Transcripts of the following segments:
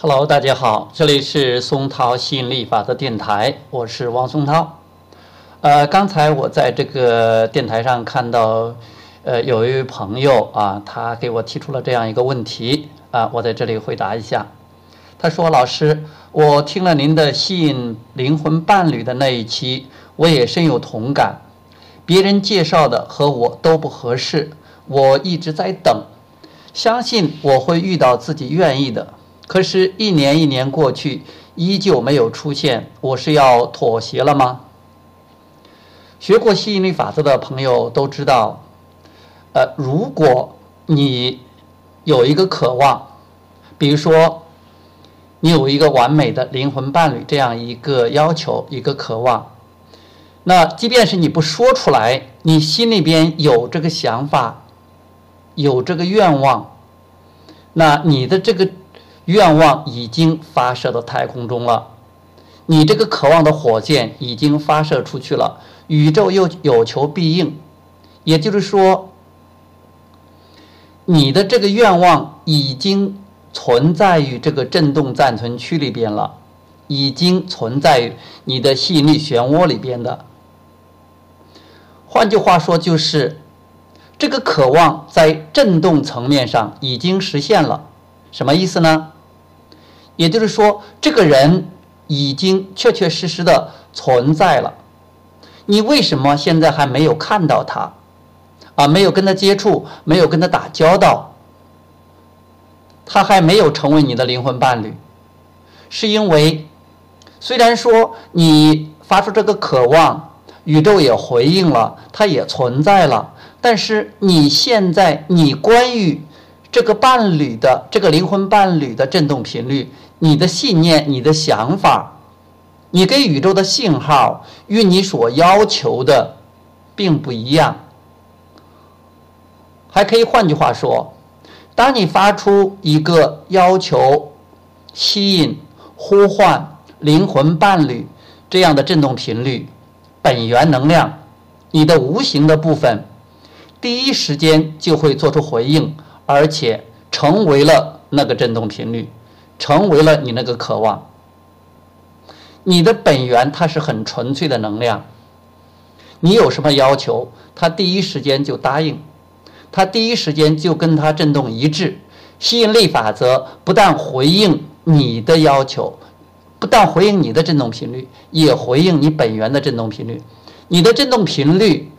Hello，大家好，这里是松涛吸引力法则电台，我是王松涛。呃，刚才我在这个电台上看到，呃，有一位朋友啊，他给我提出了这样一个问题啊，我在这里回答一下。他说：“老师，我听了您的吸引灵魂伴侣的那一期，我也深有同感。别人介绍的和我都不合适，我一直在等，相信我会遇到自己愿意的。”可是，一年一年过去，依旧没有出现。我是要妥协了吗？学过吸引力法则的朋友都知道，呃，如果你有一个渴望，比如说你有一个完美的灵魂伴侣这样一个要求、一个渴望，那即便是你不说出来，你心里边有这个想法，有这个愿望，那你的这个。愿望已经发射到太空中了，你这个渴望的火箭已经发射出去了，宇宙又有求必应，也就是说，你的这个愿望已经存在于这个振动暂存区里边了，已经存在于你的吸引力漩涡里边的。换句话说，就是这个渴望在振动层面上已经实现了，什么意思呢？也就是说，这个人已经确确实实的存在了。你为什么现在还没有看到他？啊，没有跟他接触，没有跟他打交道，他还没有成为你的灵魂伴侣，是因为虽然说你发出这个渴望，宇宙也回应了，他也存在了，但是你现在你关于这个伴侣的这个灵魂伴侣的振动频率。你的信念、你的想法，你给宇宙的信号与你所要求的并不一样。还可以换句话说，当你发出一个要求、吸引、呼唤灵魂伴侣这样的振动频率、本源能量，你的无形的部分第一时间就会做出回应，而且成为了那个振动频率。成为了你那个渴望，你的本源它是很纯粹的能量。你有什么要求，它第一时间就答应，它第一时间就跟它振动一致。吸引力法则不但回应你的要求，不但回应你的振动频率，也回应你本源的振动频率。你的振动频率，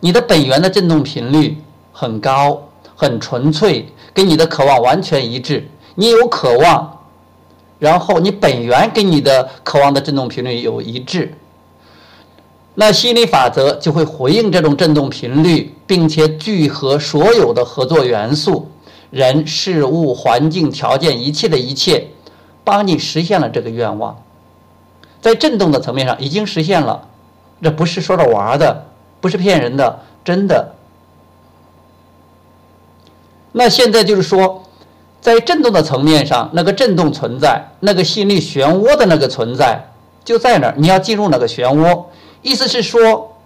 你的本源的振动频率很高，很纯粹，跟你的渴望完全一致。你有渴望，然后你本源跟你的渴望的振动频率有一致，那吸引力法则就会回应这种振动频率，并且聚合所有的合作元素，人、事物、环境条件，一切的一切，帮你实现了这个愿望，在振动的层面上已经实现了，这不是说着玩的，不是骗人的，真的。那现在就是说。在振动的层面上，那个振动存在，那个心力漩涡的那个存在就在那儿。你要进入那个漩涡，意思是说，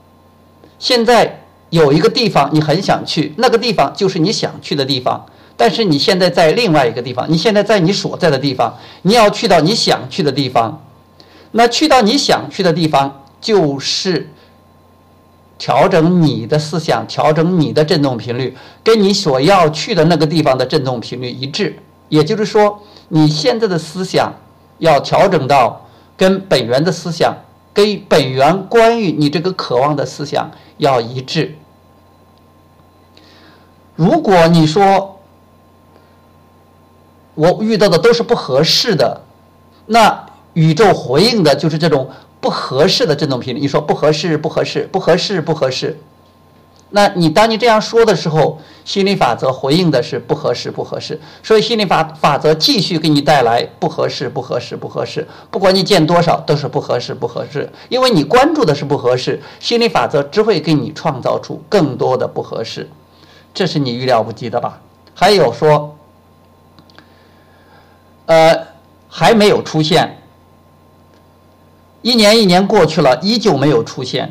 现在有一个地方你很想去，那个地方就是你想去的地方。但是你现在在另外一个地方，你现在在你所在的地方，你要去到你想去的地方。那去到你想去的地方，就是。调整你的思想，调整你的振动频率，跟你所要去的那个地方的振动频率一致。也就是说，你现在的思想要调整到跟本源的思想，跟本源关于你这个渴望的思想要一致。如果你说我遇到的都是不合适的，那宇宙回应的就是这种。不合适的振动频率，你说不合适，不合适，不合适，不合适。那你当你这样说的时候，心理法则回应的是不合适，不合适。所以心理法法则继续给你带来不合适，不合适，不合适。不管你见多少，都是不合适，不合适。因为你关注的是不合适，心理法则只会给你创造出更多的不合适。这是你预料不及的吧？还有说，呃，还没有出现。一年一年过去了，依旧没有出现，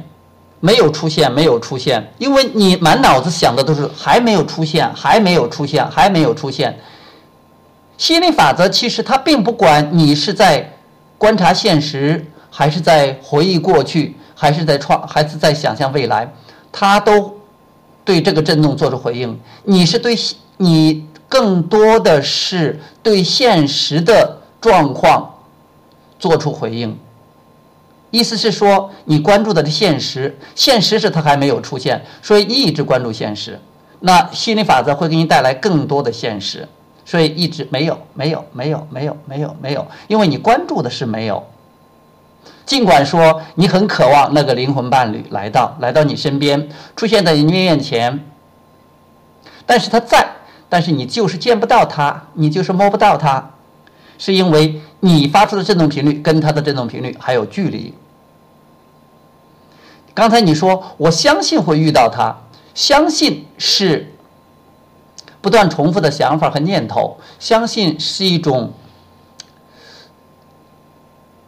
没有出现，没有出现，因为你满脑子想的都是还没有出现，还没有出现，还没有出现。吸引力法则其实它并不管你是在观察现实，还是在回忆过去，还是在创，还是在想象未来，它都对这个震动做出回应。你是对你更多的是对现实的状况做出回应。意思是说，你关注的是现实，现实是它还没有出现，所以一直关注现实。那心理法则会给你带来更多的现实，所以一直没有，没有，没有，没有，没有，没有，因为你关注的是没有。尽管说你很渴望那个灵魂伴侣来到，来到你身边，出现在你面前，但是他在，但是你就是见不到他，你就是摸不到他，是因为你发出的振动频率跟他的振动频率还有距离。刚才你说，我相信会遇到他，相信是不断重复的想法和念头，相信是一种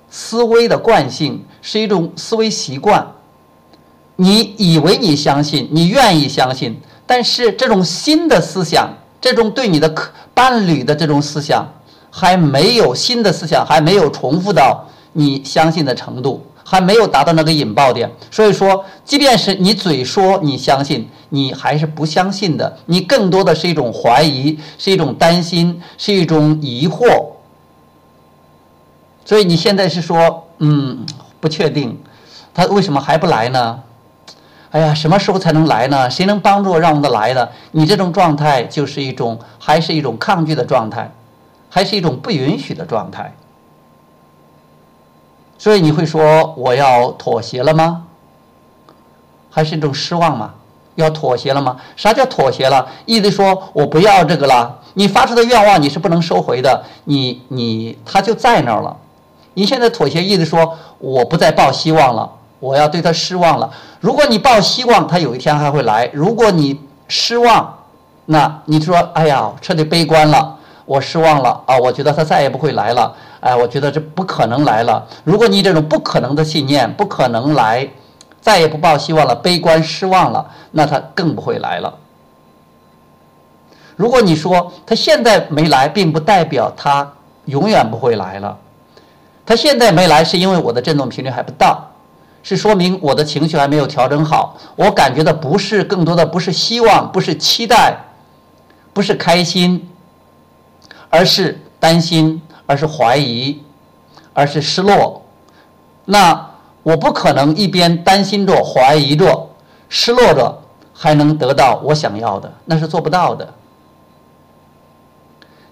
思维的惯性，是一种思维习惯。你以为你相信，你愿意相信，但是这种新的思想，这种对你的伴侣的这种思想，还没有新的思想，还没有重复到你相信的程度。还没有达到那个引爆点，所以说，即便是你嘴说你相信，你还是不相信的。你更多的是一种怀疑，是一种担心，是一种疑惑。所以你现在是说，嗯，不确定，他为什么还不来呢？哎呀，什么时候才能来呢？谁能帮助我让他来呢？你这种状态就是一种，还是一种抗拒的状态，还是一种不允许的状态。所以你会说我要妥协了吗？还是一种失望吗？要妥协了吗？啥叫妥协了？意思说我不要这个了。你发出的愿望你是不能收回的，你你他就在那儿了。你现在妥协，意思说我不再抱希望了，我要对他失望了。如果你抱希望，他有一天还会来；如果你失望，那你说哎呀，彻底悲观了，我失望了啊，我觉得他再也不会来了。哎，我觉得这不可能来了。如果你这种不可能的信念不可能来，再也不抱希望了，悲观失望了，那他更不会来了。如果你说他现在没来，并不代表他永远不会来了。他现在没来，是因为我的振动频率还不到，是说明我的情绪还没有调整好。我感觉的不是更多的不是希望，不是期待，不是开心，而是担心。而是怀疑，而是失落。那我不可能一边担心着、怀疑着、失落着，还能得到我想要的，那是做不到的。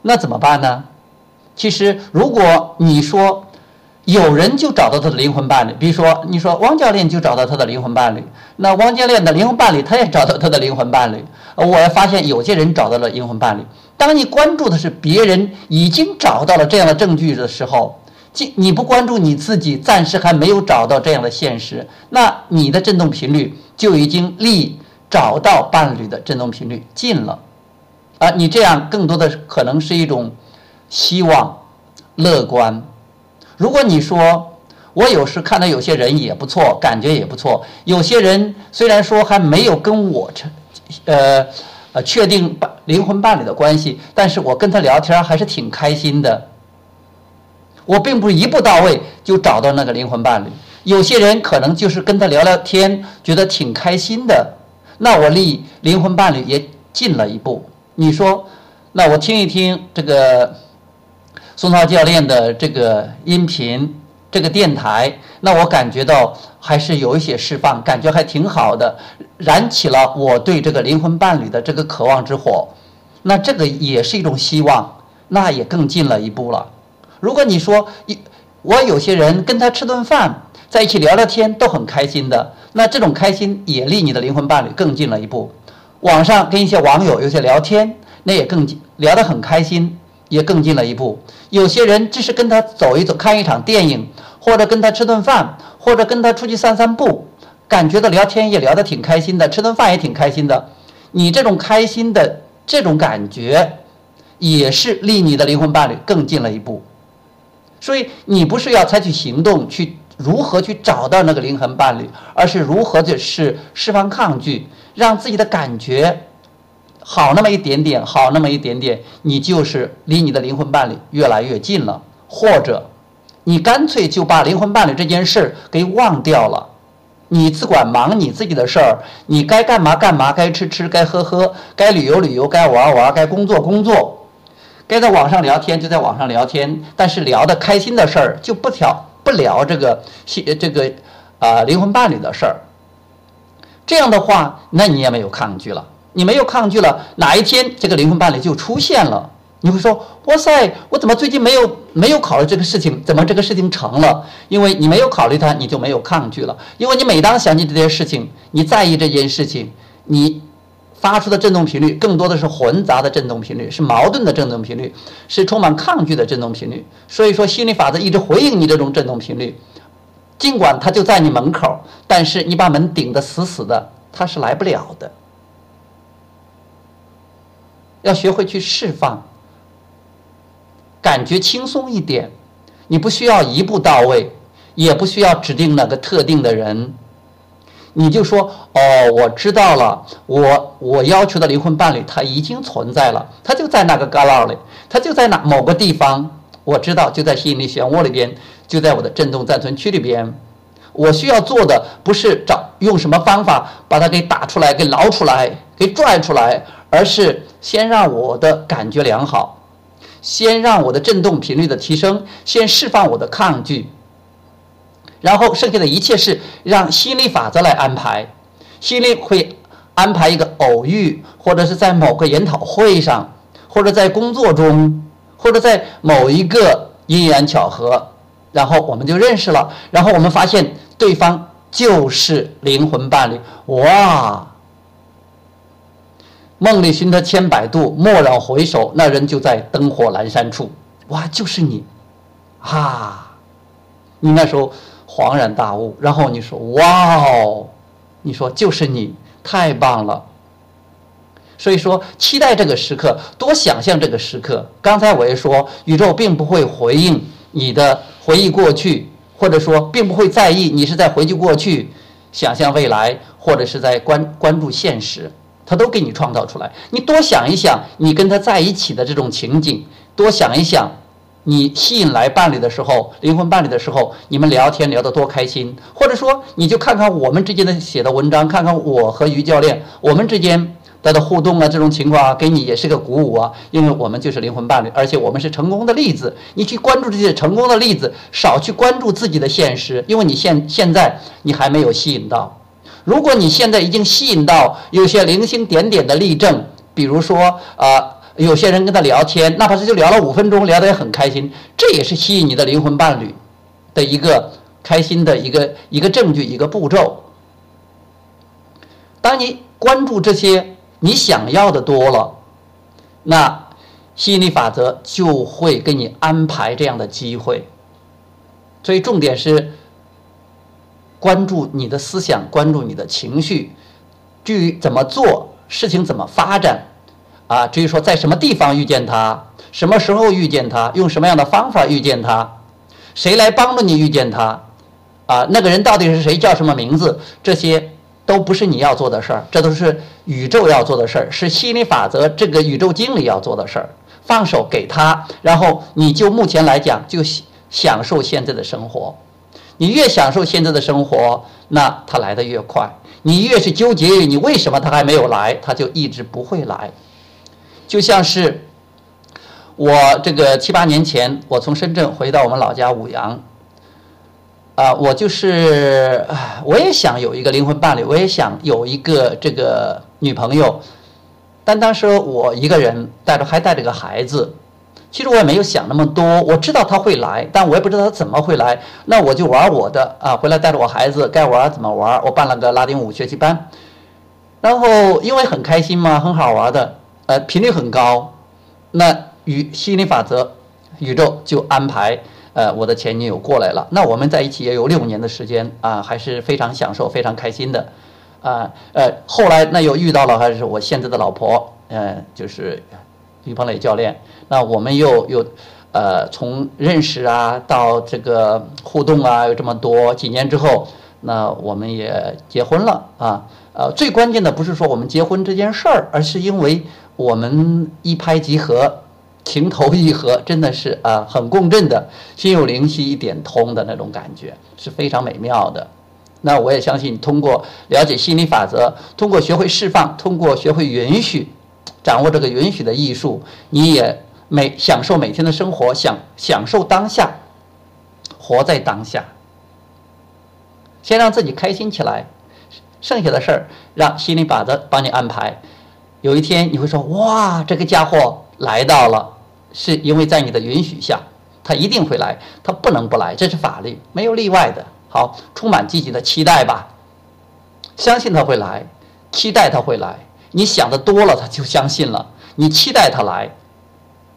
那怎么办呢？其实，如果你说有人就找到他的灵魂伴侣，比如说你说汪教练就找到他的灵魂伴侣，那汪教练的灵魂伴侣他也找到他的灵魂伴侣。我发现有些人找到了灵魂伴侣。当你关注的是别人已经找到了这样的证据的时候，即你不关注你自己，暂时还没有找到这样的现实，那你的振动频率就已经离找到伴侣的振动频率近了，啊，你这样更多的可能是一种希望、乐观。如果你说我有时看到有些人也不错，感觉也不错，有些人虽然说还没有跟我成，呃。呃，确定伴灵魂伴侣的关系，但是我跟他聊天还是挺开心的。我并不是一步到位就找到那个灵魂伴侣，有些人可能就是跟他聊聊天，觉得挺开心的，那我离灵魂伴侣也近了一步。你说，那我听一听这个宋涛教练的这个音频。这个电台，那我感觉到还是有一些释放，感觉还挺好的，燃起了我对这个灵魂伴侣的这个渴望之火。那这个也是一种希望，那也更近了一步了。如果你说一，我有些人跟他吃顿饭，在一起聊聊天都很开心的，那这种开心也离你的灵魂伴侣更近了一步。网上跟一些网友有些聊天，那也更，聊得很开心。也更近了一步。有些人只是跟他走一走，看一场电影，或者跟他吃顿饭，或者跟他出去散散步，感觉到聊天也聊得挺开心的，吃顿饭也挺开心的。你这种开心的这种感觉，也是离你的灵魂伴侣更近了一步。所以你不是要采取行动去如何去找到那个灵魂伴侣，而是如何的是释放抗拒，让自己的感觉好那么一点点，好那么一点点，你就是离你的灵魂伴侣越来越近了，或者你干脆就把灵魂伴侣这件事给忘掉了，你只管忙你自己的事儿，你该干嘛干嘛，该吃吃，该喝喝，该旅游旅游，该玩玩，该工作工作，该在网上聊天就在网上聊天，但是聊的开心的事儿就不聊不聊这个这个啊灵魂伴侣的事儿。这样的话，那你也没有抗拒了。你没有抗拒了，哪一天这个灵魂伴侣就出现了，你会说：“哇塞，我怎么最近没有没有考虑这个事情？怎么这个事情成了？因为你没有考虑它，你就没有抗拒了。因为你每当想起这件事情，你在意这件事情，你发出的振动频率更多的是混杂的振动频率，是矛盾的振动频率，是充满抗拒的振动频率。所以说，心理法则一直回应你这种振动频率，尽管它就在你门口，但是你把门顶得死死的，它是来不了的。”要学会去释放，感觉轻松一点。你不需要一步到位，也不需要指定哪个特定的人。你就说：“哦，我知道了，我我要求的灵魂伴侣他已经存在了，他就在那个旮旯里，他就在那某个地方。我知道，就在吸引力漩涡里边，就在我的振动暂存区里边。我需要做的不是找用什么方法把它给打出来、给捞出来、给拽出来。”而是先让我的感觉良好，先让我的振动频率的提升，先释放我的抗拒，然后剩下的一切是让心理法则来安排。心理会安排一个偶遇，或者是在某个研讨会上，或者在工作中，或者在某一个因缘巧合，然后我们就认识了，然后我们发现对方就是灵魂伴侣，哇！梦里寻他千百度，蓦然回首，那人就在灯火阑珊处。哇，就是你，啊！你那时候恍然大悟，然后你说：“哇哦！”你说就是你，太棒了。所以说，期待这个时刻，多想象这个时刻。刚才我也说，宇宙并不会回应你的回忆过去，或者说并不会在意你是在回忆过去，想象未来，或者是在关关注现实。他都给你创造出来，你多想一想，你跟他在一起的这种情景，多想一想，你吸引来伴侣的时候，灵魂伴侣的时候，你们聊天聊得多开心，或者说，你就看看我们之间的写的文章，看看我和于教练我们之间的互动啊，这种情况啊，给你也是个鼓舞啊，因为我们就是灵魂伴侣，而且我们是成功的例子，你去关注这些成功的例子，少去关注自己的现实，因为你现现在你还没有吸引到。如果你现在已经吸引到有些零星点点的例证，比如说啊，有些人跟他聊天，哪怕是就聊了五分钟，聊得也很开心，这也是吸引你的灵魂伴侣的一个开心的一个一个证据，一个步骤。当你关注这些你想要的多了，那吸引力法则就会给你安排这样的机会。所以重点是。关注你的思想，关注你的情绪，至于怎么做事情，怎么发展，啊，至于说在什么地方遇见他，什么时候遇见他，用什么样的方法遇见他，谁来帮助你遇见他，啊，那个人到底是谁，叫什么名字，这些都不是你要做的事儿，这都是宇宙要做的事儿，是心理法则这个宇宙经理要做的事儿。放手给他，然后你就目前来讲就享受现在的生活。你越享受现在的生活，那他来的越快。你越是纠结于你为什么他还没有来，他就一直不会来。就像是我这个七八年前，我从深圳回到我们老家五阳，啊，我就是，我也想有一个灵魂伴侣，我也想有一个这个女朋友，但当时我一个人带着还带着个孩子。其实我也没有想那么多，我知道他会来，但我也不知道他怎么会来。那我就玩我的啊，回来带着我孩子该玩怎么玩。我办了个拉丁舞学习班，然后因为很开心嘛，很好玩的，呃，频率很高。那与吸引力法则，宇宙就安排呃我的前女友过来了。那我们在一起也有六年的时间啊，还是非常享受、非常开心的啊。呃，后来那又遇到了还是我现在的老婆，嗯，就是于鹏磊教练。那我们又又，呃，从认识啊到这个互动啊，有这么多几年之后，那我们也结婚了啊，呃，最关键的不是说我们结婚这件事儿，而是因为我们一拍即合，情投意合，真的是啊，很共振的，心有灵犀一点通的那种感觉，是非常美妙的。那我也相信，通过了解心理法则，通过学会释放，通过学会允许，掌握这个允许的艺术，你也每享受每天的生活，享享受当下，活在当下，先让自己开心起来，剩下的事儿让心理法则帮你安排。有一天你会说：“哇，这个家伙来到了，是因为在你的允许下，他一定会来，他不能不来，这是法律，没有例外的。”好，充满积极的期待吧，相信他会来，期待他会来。你想的多了，他就相信了。你期待他来，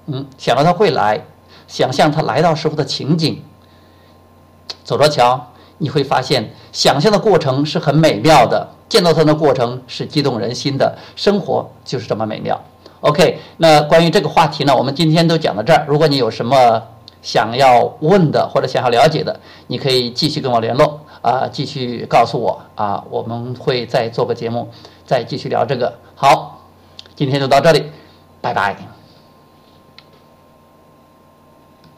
嗯，想到他会来，想象他来到时候的情景，走着瞧，你会发现，想象的过程是很美妙的，见到他的过程是激动人心的。生活就是这么美妙。OK，那关于这个话题呢，我们今天都讲到这儿。如果你有什么，想要问的或者想要了解的，你可以继续跟我联络啊，继续告诉我啊，我们会再做个节目，再继续聊这个。好，今天就到这里，拜拜。